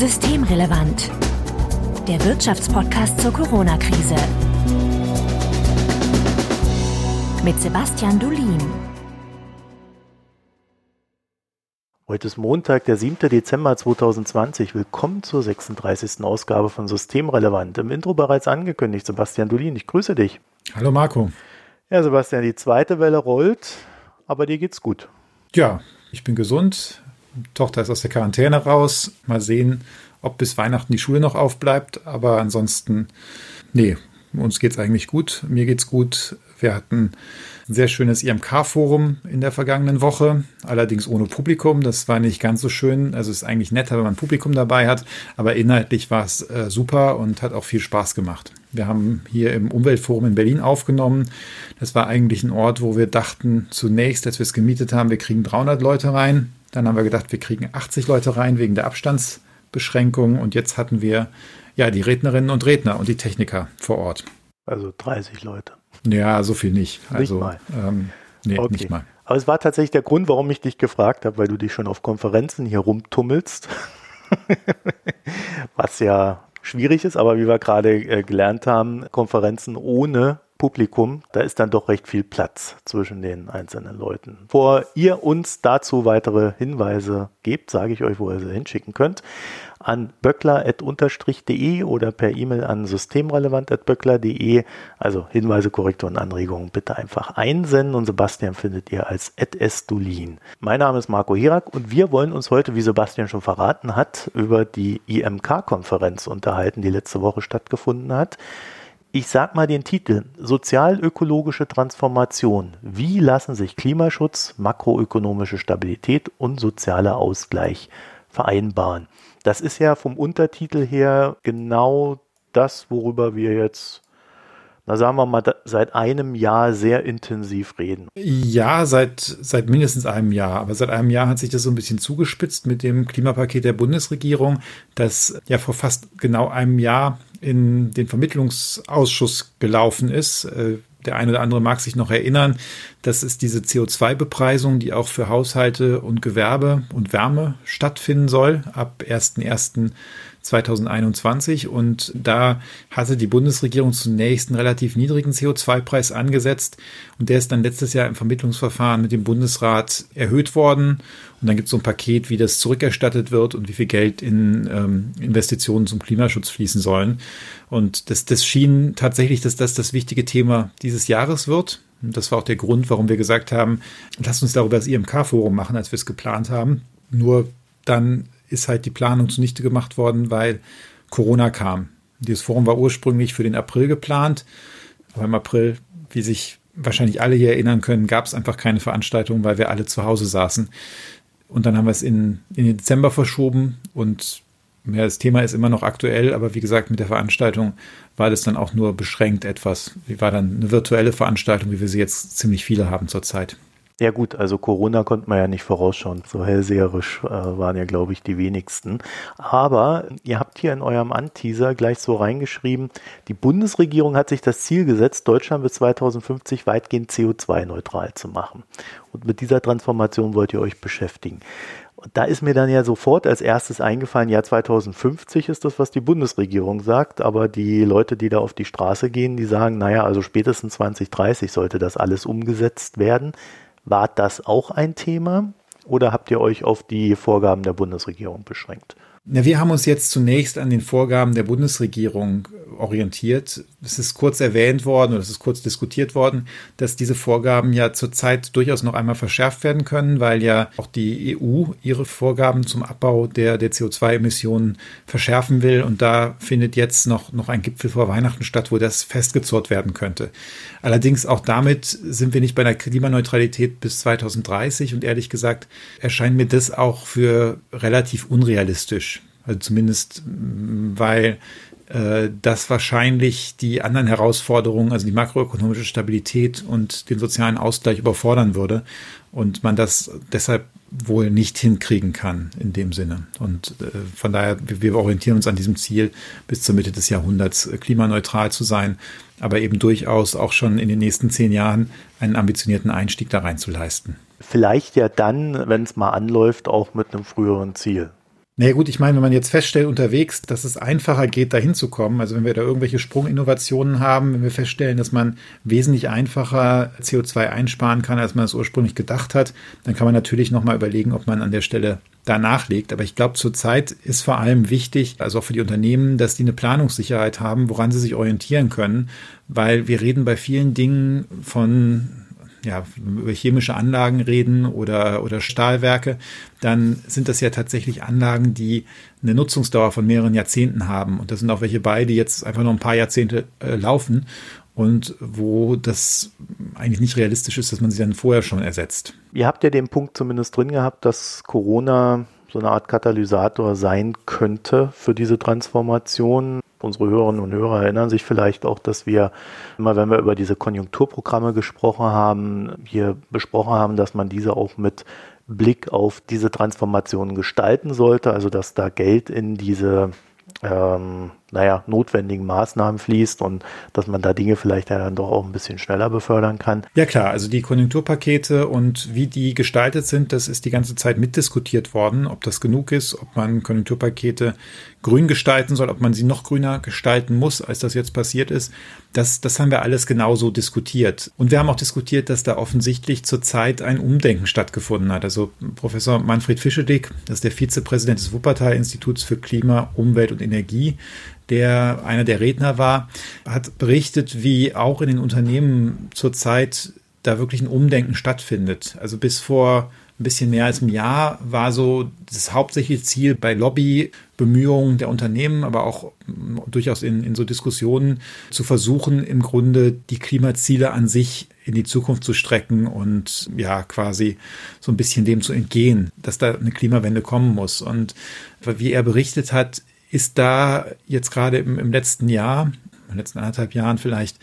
Systemrelevant. Der Wirtschaftspodcast zur Corona-Krise. Mit Sebastian Dulin. Heute ist Montag, der 7. Dezember 2020. Willkommen zur 36. Ausgabe von Systemrelevant. Im Intro bereits angekündigt, Sebastian Dulin. Ich grüße dich. Hallo Marco. Ja, Sebastian, die zweite Welle rollt, aber dir geht's gut. Ja, ich bin gesund. Tochter ist aus der Quarantäne raus. Mal sehen, ob bis Weihnachten die Schule noch aufbleibt. Aber ansonsten, nee, uns geht's eigentlich gut. Mir geht's gut. Wir hatten ein sehr schönes IMK-Forum in der vergangenen Woche, allerdings ohne Publikum. Das war nicht ganz so schön. Also ist eigentlich netter, wenn man Publikum dabei hat, aber inhaltlich war es äh, super und hat auch viel Spaß gemacht. Wir haben hier im Umweltforum in Berlin aufgenommen. Das war eigentlich ein Ort, wo wir dachten zunächst, als wir es gemietet haben, wir kriegen 300 Leute rein. Dann haben wir gedacht, wir kriegen 80 Leute rein wegen der Abstandsbeschränkung. Und jetzt hatten wir ja die Rednerinnen und Redner und die Techniker vor Ort. Also 30 Leute. Ja, so viel nicht. Also, nicht mal. Ähm, nee, okay. nicht mal. Aber es war tatsächlich der Grund, warum ich dich gefragt habe, weil du dich schon auf Konferenzen hier rumtummelst. Was ja schwierig ist, aber wie wir gerade äh, gelernt haben, Konferenzen ohne Publikum, da ist dann doch recht viel Platz zwischen den einzelnen Leuten. Bevor ihr uns dazu weitere Hinweise gebt, sage ich euch, wo ihr sie hinschicken könnt an böckler.de oder per E-Mail an systemrelevant.böckler.de. Also Hinweise, Korrekturen, Anregungen bitte einfach einsenden und Sebastian findet ihr als @sdulin. Mein Name ist Marco Hirak und wir wollen uns heute, wie Sebastian schon verraten hat, über die IMK-Konferenz unterhalten, die letzte Woche stattgefunden hat. Ich sag mal den Titel Sozialökologische Transformation. Wie lassen sich Klimaschutz, makroökonomische Stabilität und sozialer Ausgleich vereinbaren? Das ist ja vom Untertitel her genau das, worüber wir jetzt, na sagen wir mal, seit einem Jahr sehr intensiv reden. Ja, seit, seit mindestens einem Jahr. Aber seit einem Jahr hat sich das so ein bisschen zugespitzt mit dem Klimapaket der Bundesregierung, das ja vor fast genau einem Jahr in den Vermittlungsausschuss gelaufen ist. Äh, der eine oder andere mag sich noch erinnern, das ist diese CO2-Bepreisung, die auch für Haushalte und Gewerbe und Wärme stattfinden soll ab 1.1. 2021. Und da hatte die Bundesregierung zunächst einen relativ niedrigen CO2-Preis angesetzt. Und der ist dann letztes Jahr im Vermittlungsverfahren mit dem Bundesrat erhöht worden. Und dann gibt es so ein Paket, wie das zurückerstattet wird und wie viel Geld in ähm, Investitionen zum Klimaschutz fließen sollen. Und das, das schien tatsächlich, dass das das wichtige Thema dieses Jahres wird. Und das war auch der Grund, warum wir gesagt haben, lasst uns darüber das IMK-Forum machen, als wir es geplant haben. Nur dann ist halt die Planung zunichte gemacht worden, weil Corona kam. Dieses Forum war ursprünglich für den April geplant, aber im April, wie sich wahrscheinlich alle hier erinnern können, gab es einfach keine Veranstaltung, weil wir alle zu Hause saßen. Und dann haben wir es in, in den Dezember verschoben und ja, das Thema ist immer noch aktuell, aber wie gesagt, mit der Veranstaltung war das dann auch nur beschränkt etwas. War dann eine virtuelle Veranstaltung, wie wir sie jetzt ziemlich viele haben zurzeit. Ja gut, also Corona konnte man ja nicht vorausschauen. So hellseherisch äh, waren ja, glaube ich, die wenigsten. Aber ihr habt hier in eurem Anteaser gleich so reingeschrieben, die Bundesregierung hat sich das Ziel gesetzt, Deutschland bis 2050 weitgehend CO2-neutral zu machen. Und mit dieser Transformation wollt ihr euch beschäftigen. Und da ist mir dann ja sofort als erstes eingefallen, ja 2050 ist das, was die Bundesregierung sagt, aber die Leute, die da auf die Straße gehen, die sagen, naja, also spätestens 2030 sollte das alles umgesetzt werden. War das auch ein Thema oder habt ihr euch auf die Vorgaben der Bundesregierung beschränkt? Na, wir haben uns jetzt zunächst an den Vorgaben der Bundesregierung orientiert. Es ist kurz erwähnt worden oder es ist kurz diskutiert worden, dass diese Vorgaben ja zurzeit durchaus noch einmal verschärft werden können, weil ja auch die EU ihre Vorgaben zum Abbau der, der CO2-Emissionen verschärfen will. Und da findet jetzt noch, noch ein Gipfel vor Weihnachten statt, wo das festgezurrt werden könnte. Allerdings auch damit sind wir nicht bei einer Klimaneutralität bis 2030 und ehrlich gesagt erscheint mir das auch für relativ unrealistisch. Also zumindest, weil äh, das wahrscheinlich die anderen Herausforderungen, also die makroökonomische Stabilität und den sozialen Ausgleich überfordern würde und man das deshalb wohl nicht hinkriegen kann in dem Sinne. Und äh, von daher, wir orientieren uns an diesem Ziel, bis zur Mitte des Jahrhunderts äh, klimaneutral zu sein, aber eben durchaus auch schon in den nächsten zehn Jahren einen ambitionierten Einstieg da rein zu leisten. Vielleicht ja dann, wenn es mal anläuft, auch mit einem früheren Ziel. Naja gut, ich meine, wenn man jetzt feststellt unterwegs, dass es einfacher geht, dahin zu kommen, also wenn wir da irgendwelche Sprunginnovationen haben, wenn wir feststellen, dass man wesentlich einfacher CO2 einsparen kann, als man es ursprünglich gedacht hat, dann kann man natürlich nochmal überlegen, ob man an der Stelle da nachlegt. Aber ich glaube, zurzeit ist vor allem wichtig, also auch für die Unternehmen, dass die eine Planungssicherheit haben, woran sie sich orientieren können, weil wir reden bei vielen Dingen von ja, über chemische Anlagen reden oder, oder Stahlwerke, dann sind das ja tatsächlich Anlagen, die eine Nutzungsdauer von mehreren Jahrzehnten haben. Und das sind auch welche bei, die jetzt einfach noch ein paar Jahrzehnte äh, laufen und wo das eigentlich nicht realistisch ist, dass man sie dann vorher schon ersetzt. Ihr habt ja den Punkt zumindest drin gehabt, dass Corona so eine Art Katalysator sein könnte für diese Transformation. Unsere Hörerinnen und Hörer erinnern sich vielleicht auch, dass wir immer, wenn wir über diese Konjunkturprogramme gesprochen haben, hier besprochen haben, dass man diese auch mit Blick auf diese Transformation gestalten sollte, also dass da Geld in diese ähm, naja, notwendigen Maßnahmen fließt und dass man da Dinge vielleicht ja dann doch auch ein bisschen schneller befördern kann. Ja klar, also die Konjunkturpakete und wie die gestaltet sind, das ist die ganze Zeit mitdiskutiert worden, ob das genug ist, ob man Konjunkturpakete grün gestalten soll, ob man sie noch grüner gestalten muss, als das jetzt passiert ist. Das, das haben wir alles genauso diskutiert. Und wir haben auch diskutiert, dass da offensichtlich zurzeit ein Umdenken stattgefunden hat. Also Professor Manfred Fischedick, das ist der Vizepräsident des Wuppertal-Instituts für Klima, Umwelt und Energie, der einer der Redner war, hat berichtet, wie auch in den Unternehmen zurzeit da wirklich ein Umdenken stattfindet. Also bis vor ein bisschen mehr als einem Jahr war so das hauptsächliche Ziel bei Lobbybemühungen der Unternehmen, aber auch durchaus in, in so Diskussionen zu versuchen, im Grunde die Klimaziele an sich in die Zukunft zu strecken und ja, quasi so ein bisschen dem zu entgehen, dass da eine Klimawende kommen muss. Und wie er berichtet hat, ist da jetzt gerade im, im letzten Jahr, in den letzten anderthalb Jahren vielleicht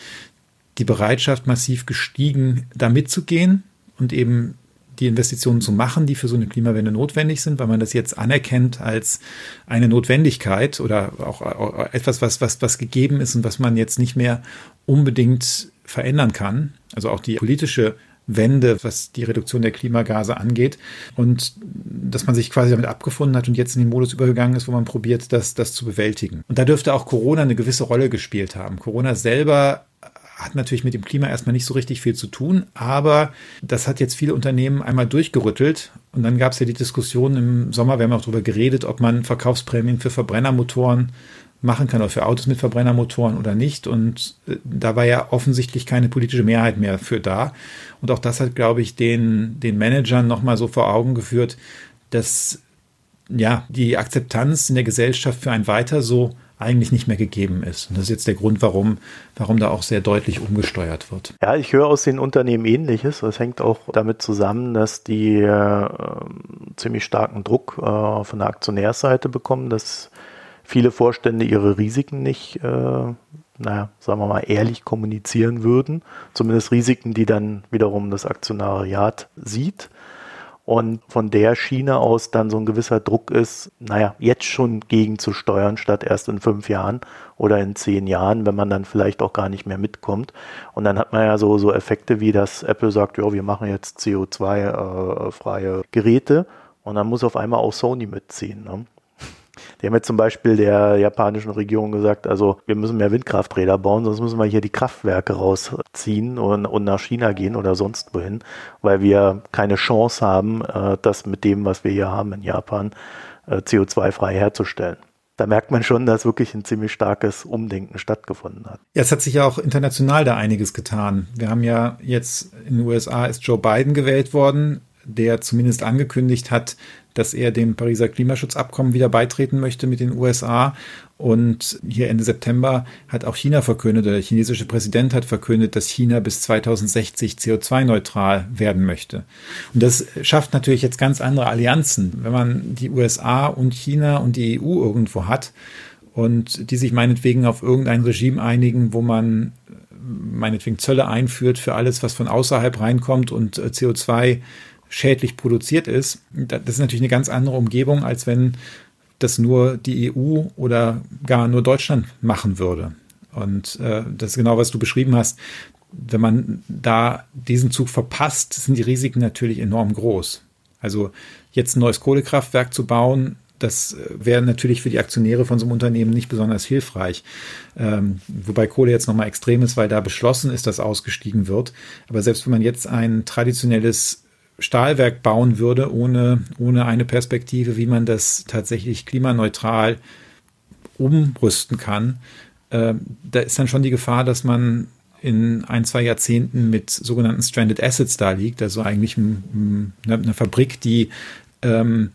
die Bereitschaft massiv gestiegen, da mitzugehen und eben die Investitionen zu machen, die für so eine Klimawende notwendig sind, weil man das jetzt anerkennt als eine Notwendigkeit oder auch, auch etwas, was, was, was gegeben ist und was man jetzt nicht mehr unbedingt verändern kann. Also auch die politische Wende, was die Reduktion der Klimagase angeht. Und dass man sich quasi damit abgefunden hat und jetzt in den Modus übergegangen ist, wo man probiert, das, das zu bewältigen. Und da dürfte auch Corona eine gewisse Rolle gespielt haben. Corona selber hat natürlich mit dem Klima erstmal nicht so richtig viel zu tun, aber das hat jetzt viele Unternehmen einmal durchgerüttelt. Und dann gab es ja die Diskussion im Sommer, wir haben auch darüber geredet, ob man Verkaufsprämien für Verbrennermotoren machen kann oder für Autos mit Verbrennermotoren oder nicht. Und äh, da war ja offensichtlich keine politische Mehrheit mehr für da. Und auch das hat, glaube ich, den, den Managern nochmal so vor Augen geführt, dass ja die Akzeptanz in der Gesellschaft für ein Weiter so eigentlich nicht mehr gegeben ist. Und das ist jetzt der Grund, warum, warum da auch sehr deutlich umgesteuert wird. Ja, ich höre aus den Unternehmen Ähnliches. Das hängt auch damit zusammen, dass die äh, ziemlich starken Druck äh, von der Aktionärsseite bekommen, dass viele Vorstände ihre Risiken nicht, äh, naja, sagen wir mal, ehrlich kommunizieren würden. Zumindest Risiken, die dann wiederum das Aktionariat sieht. Und von der Schiene aus dann so ein gewisser Druck ist, naja, jetzt schon gegenzusteuern, statt erst in fünf Jahren oder in zehn Jahren, wenn man dann vielleicht auch gar nicht mehr mitkommt. Und dann hat man ja so, so Effekte wie, dass Apple sagt, ja, wir machen jetzt CO2-freie äh, Geräte. Und dann muss auf einmal auch Sony mitziehen. Ne? Die haben jetzt zum Beispiel der japanischen Regierung gesagt, also wir müssen mehr Windkrafträder bauen, sonst müssen wir hier die Kraftwerke rausziehen und, und nach China gehen oder sonst wohin, weil wir keine Chance haben, äh, das mit dem, was wir hier haben in Japan, äh, CO2-frei herzustellen da merkt man schon, dass wirklich ein ziemlich starkes Umdenken stattgefunden hat. Ja, es hat sich ja auch international da einiges getan. Wir haben ja jetzt in den USA ist Joe Biden gewählt worden, der zumindest angekündigt hat, dass er dem Pariser Klimaschutzabkommen wieder beitreten möchte mit den USA. Und hier Ende September hat auch China verkündet, der chinesische Präsident hat verkündet, dass China bis 2060 CO2-neutral werden möchte. Und das schafft natürlich jetzt ganz andere Allianzen. Wenn man die USA und China und die EU irgendwo hat und die sich meinetwegen auf irgendein Regime einigen, wo man meinetwegen Zölle einführt für alles, was von außerhalb reinkommt und CO2 schädlich produziert ist. Das ist natürlich eine ganz andere Umgebung, als wenn das nur die EU oder gar nur Deutschland machen würde. Und äh, das ist genau, was du beschrieben hast. Wenn man da diesen Zug verpasst, sind die Risiken natürlich enorm groß. Also jetzt ein neues Kohlekraftwerk zu bauen, das äh, wäre natürlich für die Aktionäre von so einem Unternehmen nicht besonders hilfreich. Ähm, wobei Kohle jetzt nochmal extrem ist, weil da beschlossen ist, dass ausgestiegen wird. Aber selbst wenn man jetzt ein traditionelles Stahlwerk bauen würde, ohne, ohne eine Perspektive, wie man das tatsächlich klimaneutral umrüsten kann, äh, da ist dann schon die Gefahr, dass man in ein, zwei Jahrzehnten mit sogenannten Stranded Assets da liegt, also eigentlich eine, eine Fabrik, die ähm,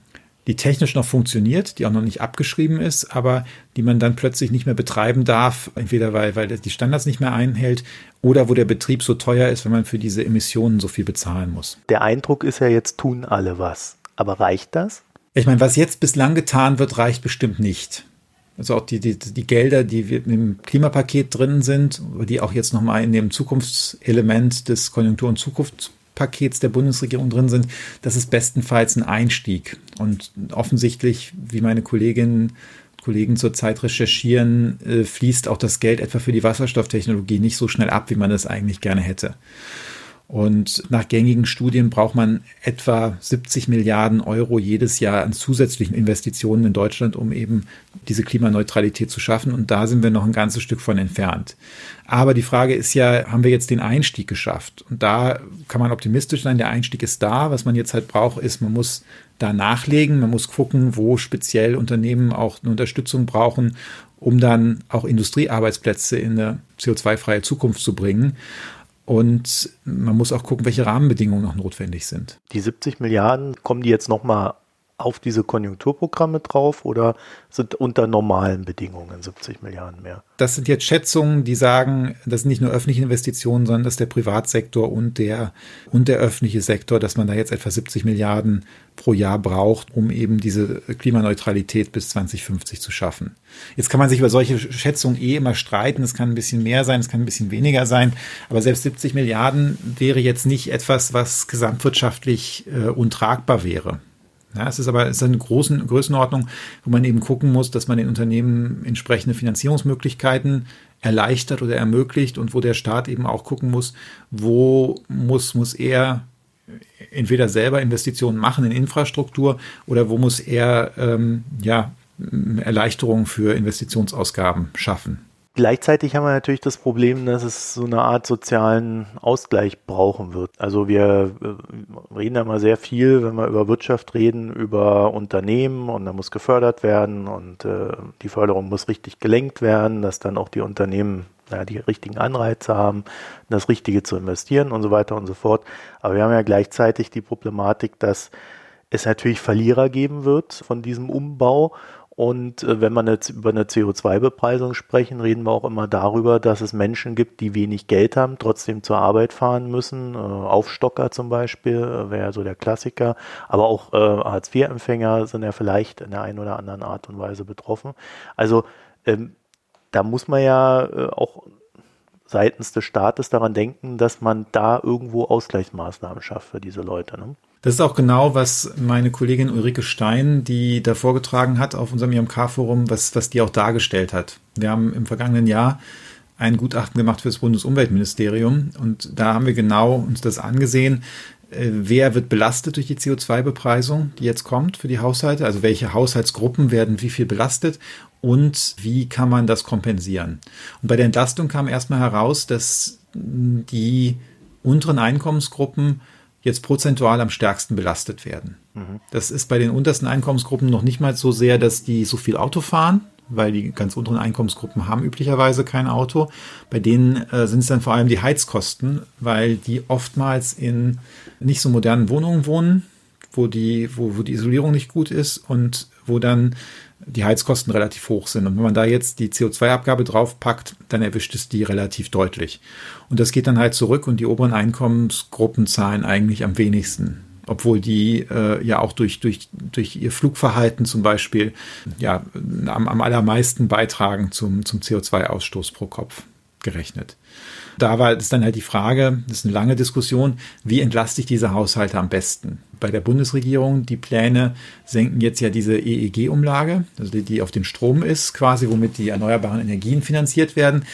die technisch noch funktioniert, die auch noch nicht abgeschrieben ist, aber die man dann plötzlich nicht mehr betreiben darf, entweder weil, weil die Standards nicht mehr einhält oder wo der Betrieb so teuer ist, wenn man für diese Emissionen so viel bezahlen muss. Der Eindruck ist ja jetzt tun alle was. Aber reicht das? Ich meine, was jetzt bislang getan wird, reicht bestimmt nicht. Also auch die, die, die Gelder, die im Klimapaket drin sind, die auch jetzt nochmal in dem Zukunftselement des Konjunktur- und Zukunfts Pakets der Bundesregierung drin sind, das ist bestenfalls ein Einstieg. Und offensichtlich, wie meine Kolleginnen und Kollegen zurzeit recherchieren, äh, fließt auch das Geld etwa für die Wasserstofftechnologie nicht so schnell ab, wie man es eigentlich gerne hätte. Und nach gängigen Studien braucht man etwa 70 Milliarden Euro jedes Jahr an zusätzlichen Investitionen in Deutschland, um eben diese Klimaneutralität zu schaffen. Und da sind wir noch ein ganzes Stück von entfernt. Aber die Frage ist ja, haben wir jetzt den Einstieg geschafft? Und da kann man optimistisch sein. Der Einstieg ist da. Was man jetzt halt braucht, ist, man muss da nachlegen. Man muss gucken, wo speziell Unternehmen auch eine Unterstützung brauchen, um dann auch Industriearbeitsplätze in eine CO2-freie Zukunft zu bringen. Und man muss auch gucken, welche Rahmenbedingungen noch notwendig sind. Die 70 Milliarden, kommen die jetzt nochmal auf diese Konjunkturprogramme drauf oder sind unter normalen Bedingungen 70 Milliarden mehr? Das sind jetzt Schätzungen, die sagen, das sind nicht nur öffentliche Investitionen, sondern das ist der Privatsektor und der, und der öffentliche Sektor, dass man da jetzt etwa 70 Milliarden pro Jahr braucht, um eben diese Klimaneutralität bis 2050 zu schaffen. Jetzt kann man sich über solche Schätzungen eh immer streiten. Es kann ein bisschen mehr sein, es kann ein bisschen weniger sein. Aber selbst 70 Milliarden wäre jetzt nicht etwas, was gesamtwirtschaftlich äh, untragbar wäre. Ja, es ist aber es ist eine große Größenordnung, wo man eben gucken muss, dass man den Unternehmen entsprechende Finanzierungsmöglichkeiten erleichtert oder ermöglicht und wo der Staat eben auch gucken muss, wo muss, muss er entweder selber Investitionen machen in Infrastruktur oder wo muss er ähm, ja, Erleichterungen für Investitionsausgaben schaffen. Gleichzeitig haben wir natürlich das Problem, dass es so eine Art sozialen Ausgleich brauchen wird. Also wir äh, reden ja immer sehr viel, wenn wir über Wirtschaft reden, über Unternehmen und da muss gefördert werden und äh, die Förderung muss richtig gelenkt werden, dass dann auch die Unternehmen ja, die richtigen Anreize haben, das Richtige zu investieren und so weiter und so fort. Aber wir haben ja gleichzeitig die Problematik, dass es natürlich Verlierer geben wird von diesem Umbau und äh, wenn man jetzt über eine CO2-Bepreisung sprechen, reden wir auch immer darüber, dass es Menschen gibt, die wenig Geld haben, trotzdem zur Arbeit fahren müssen. Äh, Aufstocker zum Beispiel äh, wäre so der Klassiker. Aber auch Hartz-IV-Empfänger sind ja vielleicht in der einen oder anderen Art und Weise betroffen. Also ähm, da muss man ja auch seitens des Staates daran denken, dass man da irgendwo Ausgleichsmaßnahmen schafft für diese Leute. Ne? Das ist auch genau, was meine Kollegin Ulrike Stein, die da vorgetragen hat auf unserem IMK-Forum, was, was die auch dargestellt hat. Wir haben im vergangenen Jahr ein Gutachten gemacht für das Bundesumweltministerium und da haben wir genau uns das angesehen, wer wird belastet durch die CO2-Bepreisung, die jetzt kommt für die Haushalte, also welche Haushaltsgruppen werden wie viel belastet und wie kann man das kompensieren. Und bei der Entlastung kam erstmal heraus, dass die unteren Einkommensgruppen jetzt prozentual am stärksten belastet werden. Mhm. Das ist bei den untersten Einkommensgruppen noch nicht mal so sehr, dass die so viel Auto fahren, weil die ganz unteren Einkommensgruppen haben üblicherweise kein Auto. Bei denen äh, sind es dann vor allem die Heizkosten, weil die oftmals in nicht so modernen Wohnungen wohnen, wo die, wo, wo die Isolierung nicht gut ist und wo dann die Heizkosten relativ hoch sind. Und wenn man da jetzt die CO2-Abgabe draufpackt, dann erwischt es die relativ deutlich. Und das geht dann halt zurück und die oberen Einkommensgruppen zahlen eigentlich am wenigsten. Obwohl die äh, ja auch durch, durch, durch ihr Flugverhalten zum Beispiel ja, am, am allermeisten beitragen zum, zum CO2-Ausstoß pro Kopf gerechnet. Da war es dann halt die Frage, das ist eine lange Diskussion, wie entlaste ich diese Haushalte am besten? Bei der Bundesregierung, die Pläne senken jetzt ja diese EEG-Umlage, also die, die auf den Strom ist, quasi, womit die erneuerbaren Energien finanziert werden.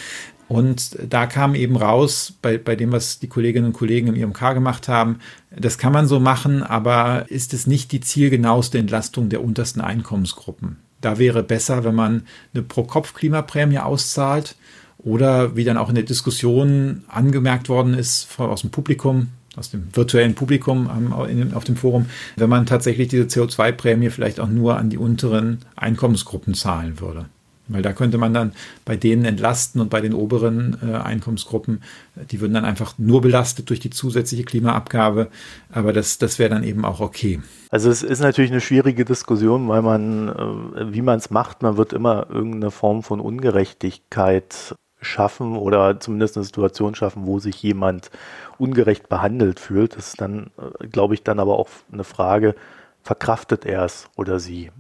Und da kam eben raus, bei, bei dem, was die Kolleginnen und Kollegen im IMK gemacht haben, das kann man so machen, aber ist es nicht die zielgenaueste Entlastung der untersten Einkommensgruppen? Da wäre besser, wenn man eine Pro-Kopf-Klimaprämie auszahlt oder wie dann auch in der Diskussion angemerkt worden ist aus dem Publikum, aus dem virtuellen Publikum auf dem Forum, wenn man tatsächlich diese CO2-Prämie vielleicht auch nur an die unteren Einkommensgruppen zahlen würde. Weil da könnte man dann bei denen entlasten und bei den oberen äh, Einkommensgruppen, die würden dann einfach nur belastet durch die zusätzliche Klimaabgabe. Aber das, das wäre dann eben auch okay. Also es ist natürlich eine schwierige Diskussion, weil man, äh, wie man es macht, man wird immer irgendeine Form von Ungerechtigkeit schaffen oder zumindest eine Situation schaffen, wo sich jemand ungerecht behandelt fühlt. Das ist dann, äh, glaube ich, dann aber auch eine Frage, verkraftet er es oder sie?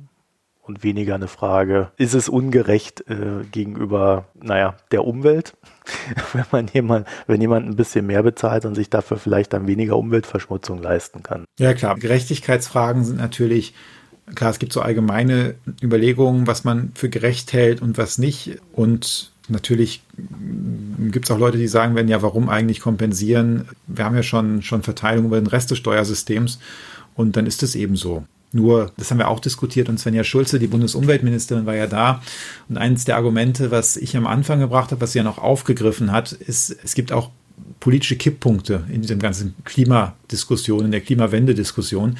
Und weniger eine Frage, ist es ungerecht äh, gegenüber, naja, der Umwelt? wenn man jemand, wenn jemand ein bisschen mehr bezahlt und sich dafür vielleicht dann weniger Umweltverschmutzung leisten kann. Ja, klar. Gerechtigkeitsfragen sind natürlich Klar, es gibt so allgemeine Überlegungen, was man für gerecht hält und was nicht. Und Natürlich gibt es auch Leute, die sagen werden, ja, warum eigentlich kompensieren? Wir haben ja schon, schon Verteilung über den Rest des Steuersystems und dann ist es eben so. Nur, das haben wir auch diskutiert und Svenja Schulze, die Bundesumweltministerin, war ja da. Und eines der Argumente, was ich am Anfang gebracht habe, was sie ja noch aufgegriffen hat, ist, es gibt auch politische Kipppunkte in diesem ganzen Klimadiskussion, in der Klimawende-Diskussion.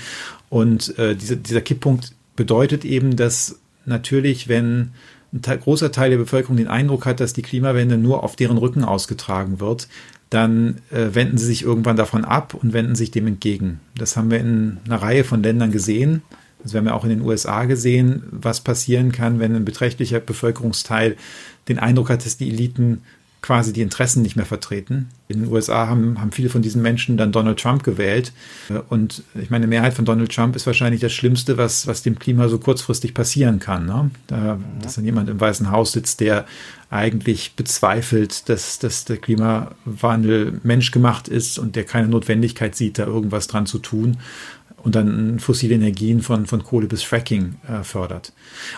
Und äh, diese, dieser Kipppunkt bedeutet eben, dass natürlich, wenn ein großer Teil der Bevölkerung den Eindruck hat, dass die Klimawende nur auf deren Rücken ausgetragen wird, dann äh, wenden sie sich irgendwann davon ab und wenden sich dem entgegen. Das haben wir in einer Reihe von Ländern gesehen. Das haben wir auch in den USA gesehen, was passieren kann, wenn ein beträchtlicher Bevölkerungsteil den Eindruck hat, dass die Eliten quasi die Interessen nicht mehr vertreten. In den USA haben, haben viele von diesen Menschen dann Donald Trump gewählt. Und ich meine, die Mehrheit von Donald Trump ist wahrscheinlich das Schlimmste, was, was dem Klima so kurzfristig passieren kann. Ne? Da, dass dann jemand im Weißen Haus sitzt, der eigentlich bezweifelt, dass, dass der Klimawandel menschgemacht ist und der keine Notwendigkeit sieht, da irgendwas dran zu tun und dann fossile Energien von, von Kohle bis Fracking äh, fördert.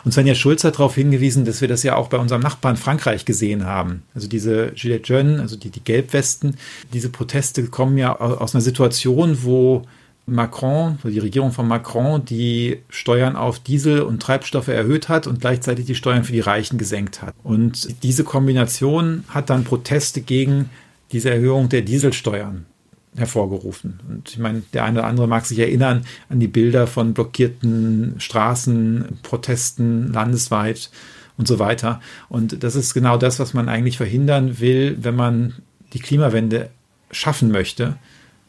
Und Svenja Schulz hat darauf hingewiesen, dass wir das ja auch bei unserem Nachbarn Frankreich gesehen haben. Also diese Gilets jaunes, also die, die Gelbwesten, diese Proteste kommen ja aus einer Situation, wo Macron, die Regierung von Macron, die Steuern auf Diesel und Treibstoffe erhöht hat und gleichzeitig die Steuern für die Reichen gesenkt hat. Und diese Kombination hat dann Proteste gegen diese Erhöhung der Dieselsteuern hervorgerufen. Und ich meine, der eine oder andere mag sich erinnern an die Bilder von blockierten Straßen, Protesten landesweit und so weiter. Und das ist genau das, was man eigentlich verhindern will, wenn man die Klimawende schaffen möchte.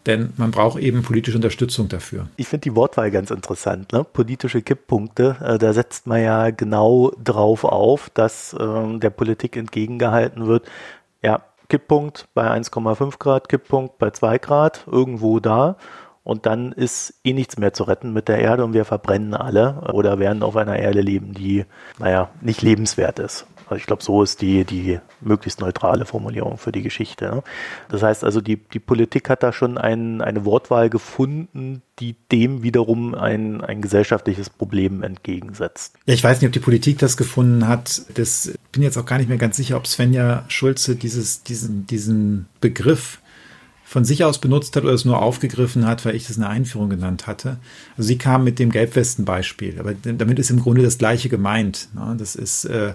Denn man braucht eben politische Unterstützung dafür. Ich finde die Wortwahl ganz interessant. Ne? Politische Kipppunkte, äh, da setzt man ja genau drauf auf, dass äh, der Politik entgegengehalten wird, ja, Kipppunkt bei 1,5 Grad, Kipppunkt bei 2 Grad, irgendwo da. Und dann ist eh nichts mehr zu retten mit der Erde und wir verbrennen alle oder werden auf einer Erde leben, die, naja, nicht lebenswert ist. Also ich glaube, so ist die, die möglichst neutrale Formulierung für die Geschichte. Ne? Das heißt also, die, die Politik hat da schon ein, eine Wortwahl gefunden, die dem wiederum ein, ein gesellschaftliches Problem entgegensetzt. Ja, ich weiß nicht, ob die Politik das gefunden hat. Das bin jetzt auch gar nicht mehr ganz sicher, ob Svenja Schulze dieses, diesen, diesen Begriff von sich aus benutzt hat oder es nur aufgegriffen hat, weil ich das eine Einführung genannt hatte. Also sie kam mit dem Gelbwesten-Beispiel, aber damit ist im Grunde das Gleiche gemeint. Ne? Das ist äh,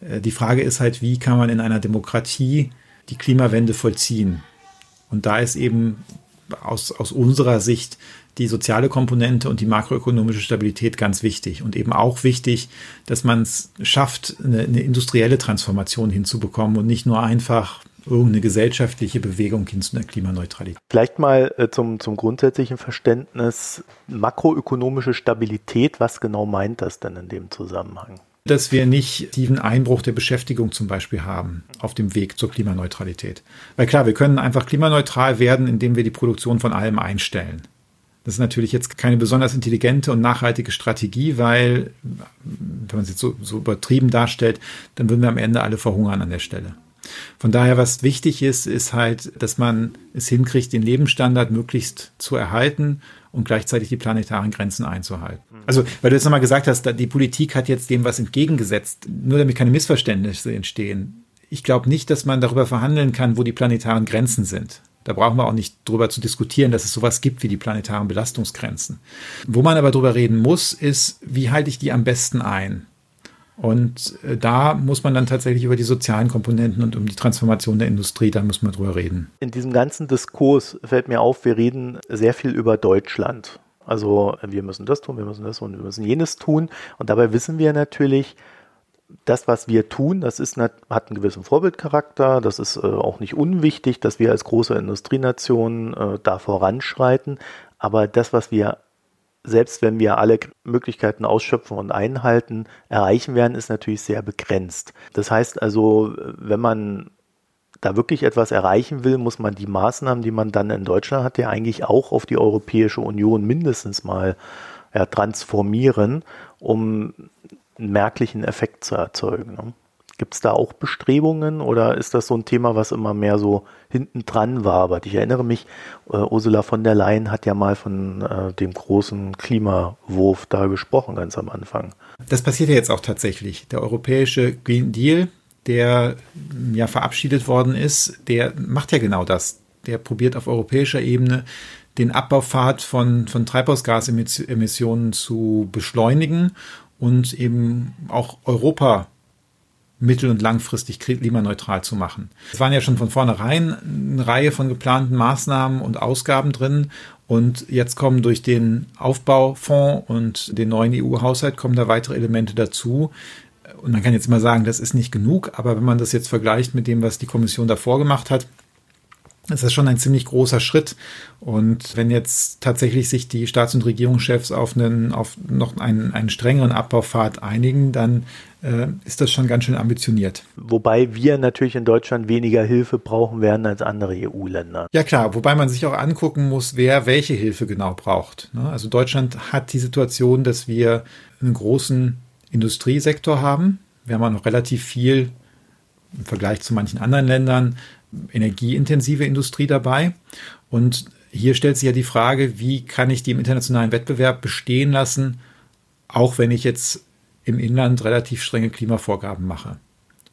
die Frage ist halt, wie kann man in einer Demokratie die Klimawende vollziehen? Und da ist eben aus, aus unserer Sicht die soziale Komponente und die makroökonomische Stabilität ganz wichtig. Und eben auch wichtig, dass man es schafft, eine, eine industrielle Transformation hinzubekommen und nicht nur einfach irgendeine gesellschaftliche Bewegung hin zu einer Klimaneutralität. Vielleicht mal äh, zum, zum grundsätzlichen Verständnis makroökonomische Stabilität. Was genau meint das denn in dem Zusammenhang? Dass wir nicht tiefen Einbruch der Beschäftigung zum Beispiel haben auf dem Weg zur Klimaneutralität. Weil klar, wir können einfach klimaneutral werden, indem wir die Produktion von allem einstellen. Das ist natürlich jetzt keine besonders intelligente und nachhaltige Strategie, weil, wenn man es jetzt so, so übertrieben darstellt, dann würden wir am Ende alle verhungern an der Stelle. Von daher, was wichtig ist, ist halt, dass man es hinkriegt, den Lebensstandard möglichst zu erhalten und gleichzeitig die planetaren Grenzen einzuhalten. Also, weil du jetzt nochmal gesagt hast, die Politik hat jetzt dem was entgegengesetzt, nur damit keine Missverständnisse entstehen. ich glaube nicht, dass man darüber verhandeln kann, wo die planetaren Grenzen sind. Da brauchen wir auch nicht drüber zu diskutieren, dass es sowas gibt wie die planetaren Belastungsgrenzen. Wo man aber drüber reden muss, ist, wie halte ich die am besten ein? Und äh, da muss man dann tatsächlich über die sozialen Komponenten und um die Transformation der Industrie, da muss man drüber reden. In diesem ganzen Diskurs fällt mir auf, wir reden sehr viel über Deutschland. Also wir müssen das tun, wir müssen das tun, wir müssen jenes tun. Und dabei wissen wir natürlich, das, was wir tun, das ist, hat einen gewissen Vorbildcharakter. Das ist äh, auch nicht unwichtig, dass wir als große Industrienation äh, da voranschreiten. Aber das, was wir selbst wenn wir alle Möglichkeiten ausschöpfen und einhalten, erreichen werden, ist natürlich sehr begrenzt. Das heißt also, wenn man da wirklich etwas erreichen will, muss man die Maßnahmen, die man dann in Deutschland hat, ja eigentlich auch auf die Europäische Union mindestens mal ja, transformieren, um einen merklichen Effekt zu erzeugen. Ne? Gibt es da auch Bestrebungen oder ist das so ein Thema, was immer mehr so hinten dran war? Aber ich erinnere mich, äh, Ursula von der Leyen hat ja mal von äh, dem großen Klimawurf da gesprochen, ganz am Anfang. Das passiert ja jetzt auch tatsächlich. Der europäische Green Deal, der ja verabschiedet worden ist, der macht ja genau das. Der probiert auf europäischer Ebene den Abbaufahrt von, von Treibhausgasemissionen zu beschleunigen und eben auch Europa mittel- und langfristig klimaneutral zu machen. Es waren ja schon von vornherein eine Reihe von geplanten Maßnahmen und Ausgaben drin. Und jetzt kommen durch den Aufbaufonds und den neuen EU-Haushalt kommen da weitere Elemente dazu. Und man kann jetzt immer sagen, das ist nicht genug, aber wenn man das jetzt vergleicht mit dem, was die Kommission davor gemacht hat, ist das schon ein ziemlich großer Schritt. Und wenn jetzt tatsächlich sich die Staats- und Regierungschefs auf, einen, auf noch einen, einen strengeren Abbaupfad einigen, dann äh, ist das schon ganz schön ambitioniert. Wobei wir natürlich in Deutschland weniger Hilfe brauchen werden als andere EU-Länder. Ja klar, wobei man sich auch angucken muss, wer welche Hilfe genau braucht. Ne? Also Deutschland hat die Situation, dass wir einen großen Industriesektor haben. Wir haben auch noch relativ viel im Vergleich zu manchen anderen Ländern energieintensive Industrie dabei. Und hier stellt sich ja die Frage, wie kann ich die im internationalen Wettbewerb bestehen lassen, auch wenn ich jetzt im Inland relativ strenge Klimavorgaben mache.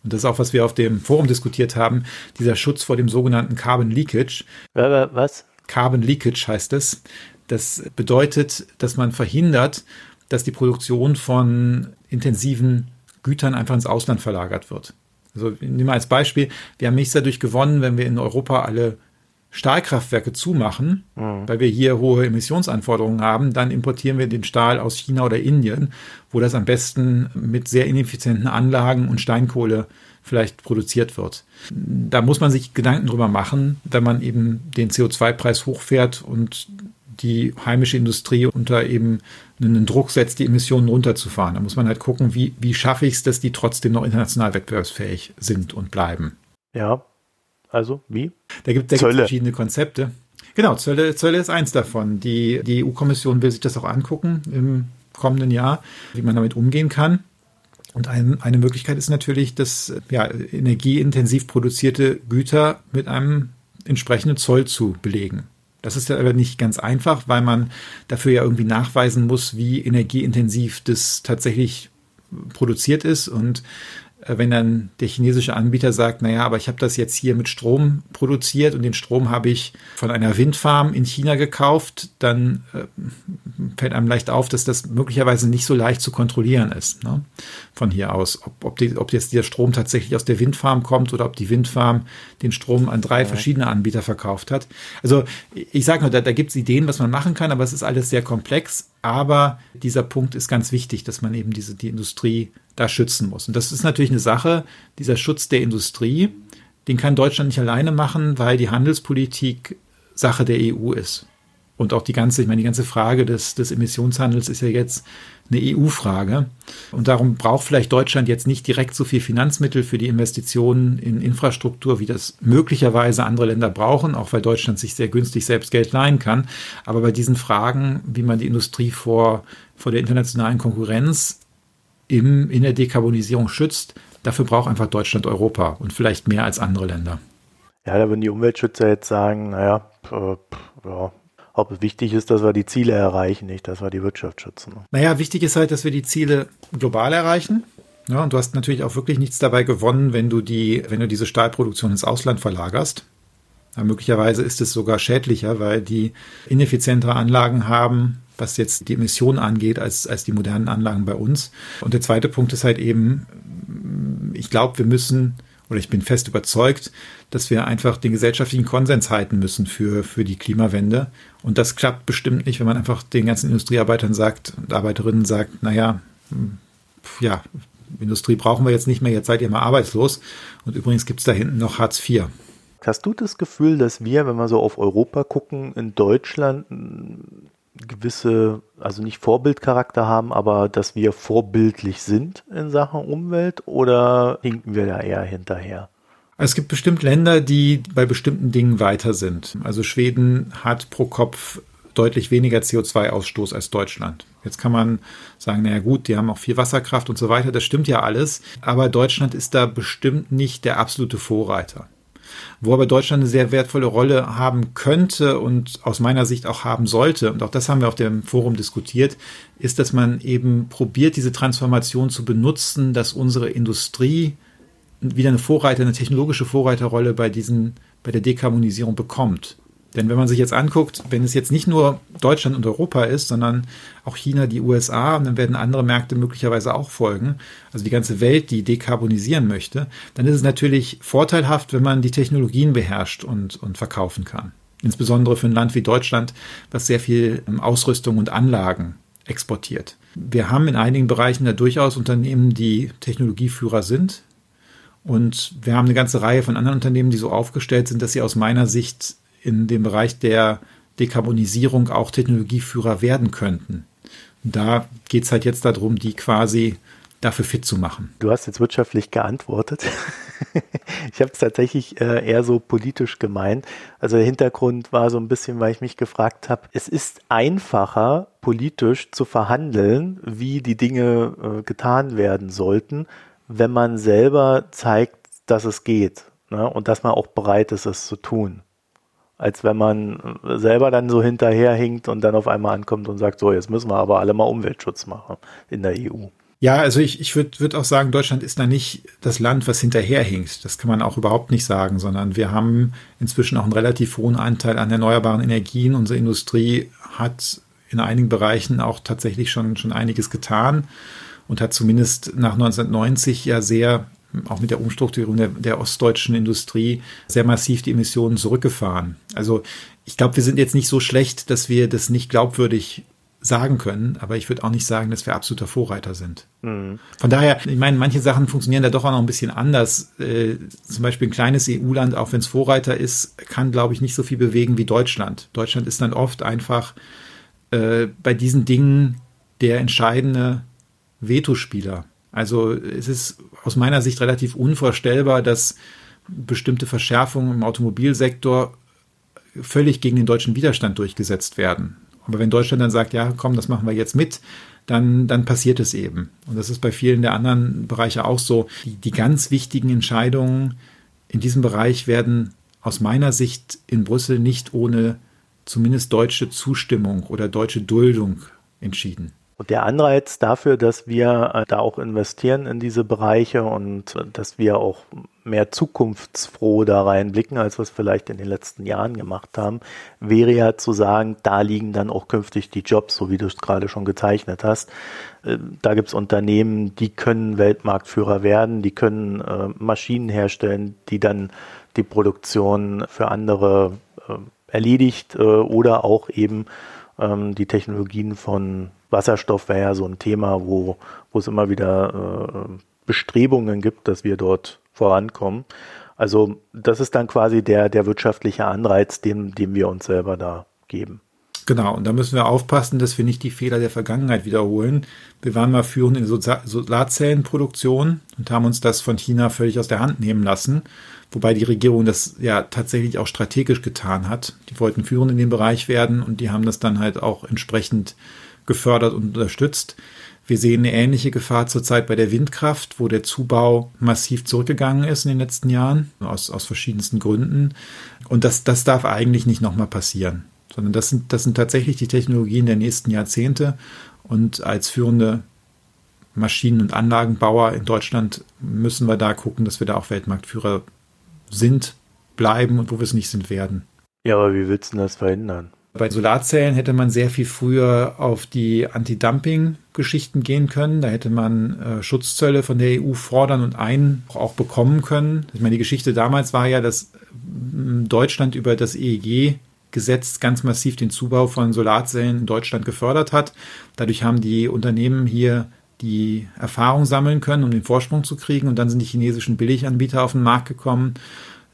Und das ist auch, was wir auf dem Forum diskutiert haben, dieser Schutz vor dem sogenannten Carbon Leakage. Was? Carbon Leakage heißt es. Das bedeutet, dass man verhindert, dass die Produktion von intensiven Gütern einfach ins Ausland verlagert wird. Also nehmen wir als Beispiel, wir haben nichts dadurch gewonnen, wenn wir in Europa alle Stahlkraftwerke zumachen, mhm. weil wir hier hohe Emissionsanforderungen haben, dann importieren wir den Stahl aus China oder Indien, wo das am besten mit sehr ineffizienten Anlagen und Steinkohle vielleicht produziert wird. Da muss man sich Gedanken drüber machen, wenn man eben den CO2-Preis hochfährt und die heimische Industrie unter eben einen Druck setzt, die Emissionen runterzufahren. Da muss man halt gucken, wie, wie schaffe ich es, dass die trotzdem noch international wettbewerbsfähig sind und bleiben. Ja, also wie? Da gibt es verschiedene Konzepte. Genau, Zölle, Zölle ist eins davon. Die, die EU-Kommission will sich das auch angucken im kommenden Jahr, wie man damit umgehen kann. Und ein, eine Möglichkeit ist natürlich, dass ja, energieintensiv produzierte Güter mit einem entsprechenden Zoll zu belegen. Das ist ja aber nicht ganz einfach, weil man dafür ja irgendwie nachweisen muss, wie energieintensiv das tatsächlich produziert ist. Und äh, wenn dann der chinesische Anbieter sagt, naja, aber ich habe das jetzt hier mit Strom produziert und den Strom habe ich von einer Windfarm in China gekauft, dann äh, fällt einem leicht auf, dass das möglicherweise nicht so leicht zu kontrollieren ist ne? Von hier aus. Ob, ob, die, ob jetzt der Strom tatsächlich aus der Windfarm kommt oder ob die Windfarm den Strom an drei verschiedene Anbieter verkauft hat. Also ich sage nur, da, da gibt es Ideen, was man machen kann, aber es ist alles sehr komplex. Aber dieser Punkt ist ganz wichtig, dass man eben diese, die Industrie da schützen muss. Und das ist natürlich eine Sache, dieser Schutz der Industrie, den kann Deutschland nicht alleine machen, weil die Handelspolitik Sache der EU ist. Und auch die ganze, ich meine, die ganze Frage des, des Emissionshandels ist ja jetzt eine EU-Frage. Und darum braucht vielleicht Deutschland jetzt nicht direkt so viel Finanzmittel für die Investitionen in Infrastruktur, wie das möglicherweise andere Länder brauchen, auch weil Deutschland sich sehr günstig selbst Geld leihen kann. Aber bei diesen Fragen, wie man die Industrie vor, vor der internationalen Konkurrenz im, in der Dekarbonisierung schützt, dafür braucht einfach Deutschland Europa und vielleicht mehr als andere Länder. Ja, da würden die Umweltschützer jetzt sagen, naja, äh, ja, ob wichtig ist, dass wir die Ziele erreichen, nicht, dass wir die Wirtschaft schützen. Naja, wichtig ist halt, dass wir die Ziele global erreichen. Ja, und du hast natürlich auch wirklich nichts dabei gewonnen, wenn du die, wenn du diese Stahlproduktion ins Ausland verlagerst. Ja, möglicherweise ist es sogar schädlicher, weil die ineffizientere Anlagen haben, was jetzt die Emissionen angeht, als, als die modernen Anlagen bei uns. Und der zweite Punkt ist halt eben, ich glaube, wir müssen, oder ich bin fest überzeugt, dass wir einfach den gesellschaftlichen Konsens halten müssen für, für die Klimawende. Und das klappt bestimmt nicht, wenn man einfach den ganzen Industriearbeitern sagt und Arbeiterinnen sagt, naja, ja, Industrie brauchen wir jetzt nicht mehr, jetzt seid ihr mal arbeitslos. Und übrigens gibt es da hinten noch Hartz IV. Hast du das Gefühl, dass wir, wenn wir so auf Europa gucken, in Deutschland gewisse, also nicht Vorbildcharakter haben, aber dass wir vorbildlich sind in Sachen Umwelt oder hinken wir da eher hinterher? Es gibt bestimmt Länder, die bei bestimmten Dingen weiter sind. Also Schweden hat pro Kopf deutlich weniger CO2-Ausstoß als Deutschland. Jetzt kann man sagen, naja gut, die haben auch viel Wasserkraft und so weiter, das stimmt ja alles, aber Deutschland ist da bestimmt nicht der absolute Vorreiter. Wo aber Deutschland eine sehr wertvolle Rolle haben könnte und aus meiner Sicht auch haben sollte, und auch das haben wir auf dem Forum diskutiert, ist, dass man eben probiert, diese Transformation zu benutzen, dass unsere Industrie wieder eine Vorreiter, eine technologische Vorreiterrolle bei diesen, bei der Dekarbonisierung bekommt. Denn wenn man sich jetzt anguckt, wenn es jetzt nicht nur Deutschland und Europa ist, sondern auch China, die USA, dann werden andere Märkte möglicherweise auch folgen, also die ganze Welt, die dekarbonisieren möchte, dann ist es natürlich vorteilhaft, wenn man die Technologien beherrscht und, und verkaufen kann. Insbesondere für ein Land wie Deutschland, was sehr viel ähm, Ausrüstung und Anlagen exportiert. Wir haben in einigen Bereichen da durchaus Unternehmen, die Technologieführer sind. Und wir haben eine ganze Reihe von anderen Unternehmen, die so aufgestellt sind, dass sie aus meiner Sicht in dem Bereich der Dekarbonisierung auch Technologieführer werden könnten. Und da geht es halt jetzt darum, die quasi dafür fit zu machen. Du hast jetzt wirtschaftlich geantwortet. ich habe es tatsächlich äh, eher so politisch gemeint. Also der Hintergrund war so ein bisschen, weil ich mich gefragt habe, es ist einfacher politisch zu verhandeln, wie die Dinge äh, getan werden sollten, wenn man selber zeigt, dass es geht ne? und dass man auch bereit ist, es zu tun als wenn man selber dann so hinterherhinkt und dann auf einmal ankommt und sagt, so, jetzt müssen wir aber alle mal Umweltschutz machen in der EU. Ja, also ich, ich würde würd auch sagen, Deutschland ist da nicht das Land, was hinterherhinkt. Das kann man auch überhaupt nicht sagen, sondern wir haben inzwischen auch einen relativ hohen Anteil an erneuerbaren Energien. Unsere Industrie hat in einigen Bereichen auch tatsächlich schon, schon einiges getan und hat zumindest nach 1990 ja sehr auch mit der Umstrukturierung der, der ostdeutschen Industrie sehr massiv die Emissionen zurückgefahren. Also ich glaube, wir sind jetzt nicht so schlecht, dass wir das nicht glaubwürdig sagen können, aber ich würde auch nicht sagen, dass wir absoluter Vorreiter sind. Mhm. Von daher, ich meine, manche Sachen funktionieren da doch auch noch ein bisschen anders. Äh, zum Beispiel ein kleines EU-Land, auch wenn es Vorreiter ist, kann, glaube ich, nicht so viel bewegen wie Deutschland. Deutschland ist dann oft einfach äh, bei diesen Dingen der entscheidende Vetospieler. Also es ist aus meiner Sicht relativ unvorstellbar, dass bestimmte Verschärfungen im Automobilsektor völlig gegen den deutschen Widerstand durchgesetzt werden. Aber wenn Deutschland dann sagt, ja, komm, das machen wir jetzt mit, dann, dann passiert es eben. Und das ist bei vielen der anderen Bereiche auch so. Die, die ganz wichtigen Entscheidungen in diesem Bereich werden aus meiner Sicht in Brüssel nicht ohne zumindest deutsche Zustimmung oder deutsche Duldung entschieden. Und der Anreiz dafür, dass wir äh, da auch investieren in diese Bereiche und äh, dass wir auch mehr zukunftsfroh da reinblicken, als wir es vielleicht in den letzten Jahren gemacht haben, wäre ja zu sagen, da liegen dann auch künftig die Jobs, so wie du es gerade schon gezeichnet hast. Äh, da gibt es Unternehmen, die können Weltmarktführer werden, die können Maschinen herstellen, die dann die Produktion für andere erledigt oder auch eben ähm, die Technologien von Wasserstoff wäre ja so ein Thema, wo, wo es immer wieder äh, Bestrebungen gibt, dass wir dort vorankommen. Also das ist dann quasi der, der wirtschaftliche Anreiz, den, den wir uns selber da geben. Genau, und da müssen wir aufpassen, dass wir nicht die Fehler der Vergangenheit wiederholen. Wir waren mal führend in Solarzellenproduktion und haben uns das von China völlig aus der Hand nehmen lassen, wobei die Regierung das ja tatsächlich auch strategisch getan hat. Die wollten führend in dem Bereich werden und die haben das dann halt auch entsprechend gefördert und unterstützt. Wir sehen eine ähnliche Gefahr zurzeit bei der Windkraft, wo der Zubau massiv zurückgegangen ist in den letzten Jahren, aus, aus verschiedensten Gründen. Und das, das darf eigentlich nicht nochmal passieren, sondern das sind, das sind tatsächlich die Technologien der nächsten Jahrzehnte. Und als führende Maschinen- und Anlagenbauer in Deutschland müssen wir da gucken, dass wir da auch Weltmarktführer sind, bleiben und wo wir es nicht sind werden. Ja, aber wie willst du das verhindern? Bei Solarzellen hätte man sehr viel früher auf die Anti-Dumping-Geschichten gehen können. Da hätte man äh, Schutzzölle von der EU fordern und einen auch bekommen können. Ich meine, die Geschichte damals war ja, dass Deutschland über das EEG-Gesetz ganz massiv den Zubau von Solarzellen in Deutschland gefördert hat. Dadurch haben die Unternehmen hier die Erfahrung sammeln können, um den Vorsprung zu kriegen. Und dann sind die chinesischen Billiganbieter auf den Markt gekommen,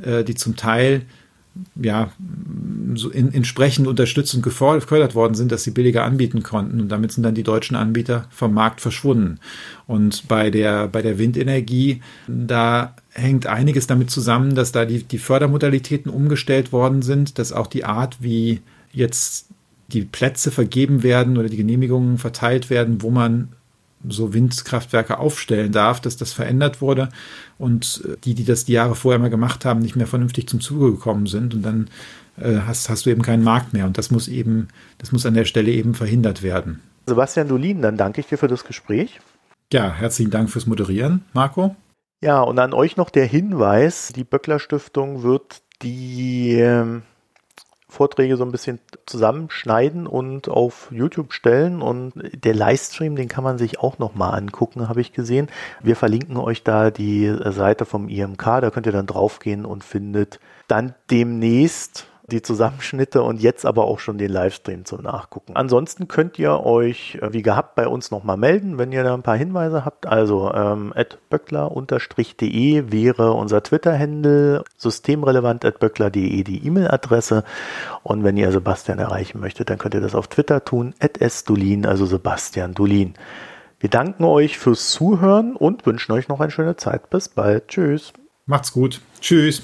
äh, die zum Teil ja, so in, entsprechend unterstützt und gefördert worden sind, dass sie billiger anbieten konnten. Und damit sind dann die deutschen Anbieter vom Markt verschwunden. Und bei der, bei der Windenergie, da hängt einiges damit zusammen, dass da die, die Fördermodalitäten umgestellt worden sind, dass auch die Art, wie jetzt die Plätze vergeben werden oder die Genehmigungen verteilt werden, wo man so Windkraftwerke aufstellen darf, dass das verändert wurde und äh, die, die das die Jahre vorher mal gemacht haben, nicht mehr vernünftig zum Zuge gekommen sind und dann äh, hast, hast du eben keinen Markt mehr und das muss eben, das muss an der Stelle eben verhindert werden. Sebastian Dolin, dann danke ich dir für das Gespräch. Ja, herzlichen Dank fürs Moderieren, Marco. Ja, und an euch noch der Hinweis, die Böckler Stiftung wird die ähm, Vorträge so ein bisschen zusammenschneiden und auf YouTube stellen. Und der Livestream, den kann man sich auch nochmal angucken, habe ich gesehen. Wir verlinken euch da die Seite vom IMK, da könnt ihr dann draufgehen und findet dann demnächst die Zusammenschnitte und jetzt aber auch schon den Livestream zum Nachgucken. Ansonsten könnt ihr euch äh, wie gehabt bei uns nochmal melden, wenn ihr da ein paar Hinweise habt. Also ähm, böckler-de wäre unser Twitter-Handle, systemrelevant.böckler.de die E-Mail-Adresse und wenn ihr Sebastian erreichen möchtet, dann könnt ihr das auf Twitter tun, @sdulin, also Sebastian Dulin. Wir danken euch fürs Zuhören und wünschen euch noch eine schöne Zeit. Bis bald. Tschüss. Macht's gut. Tschüss.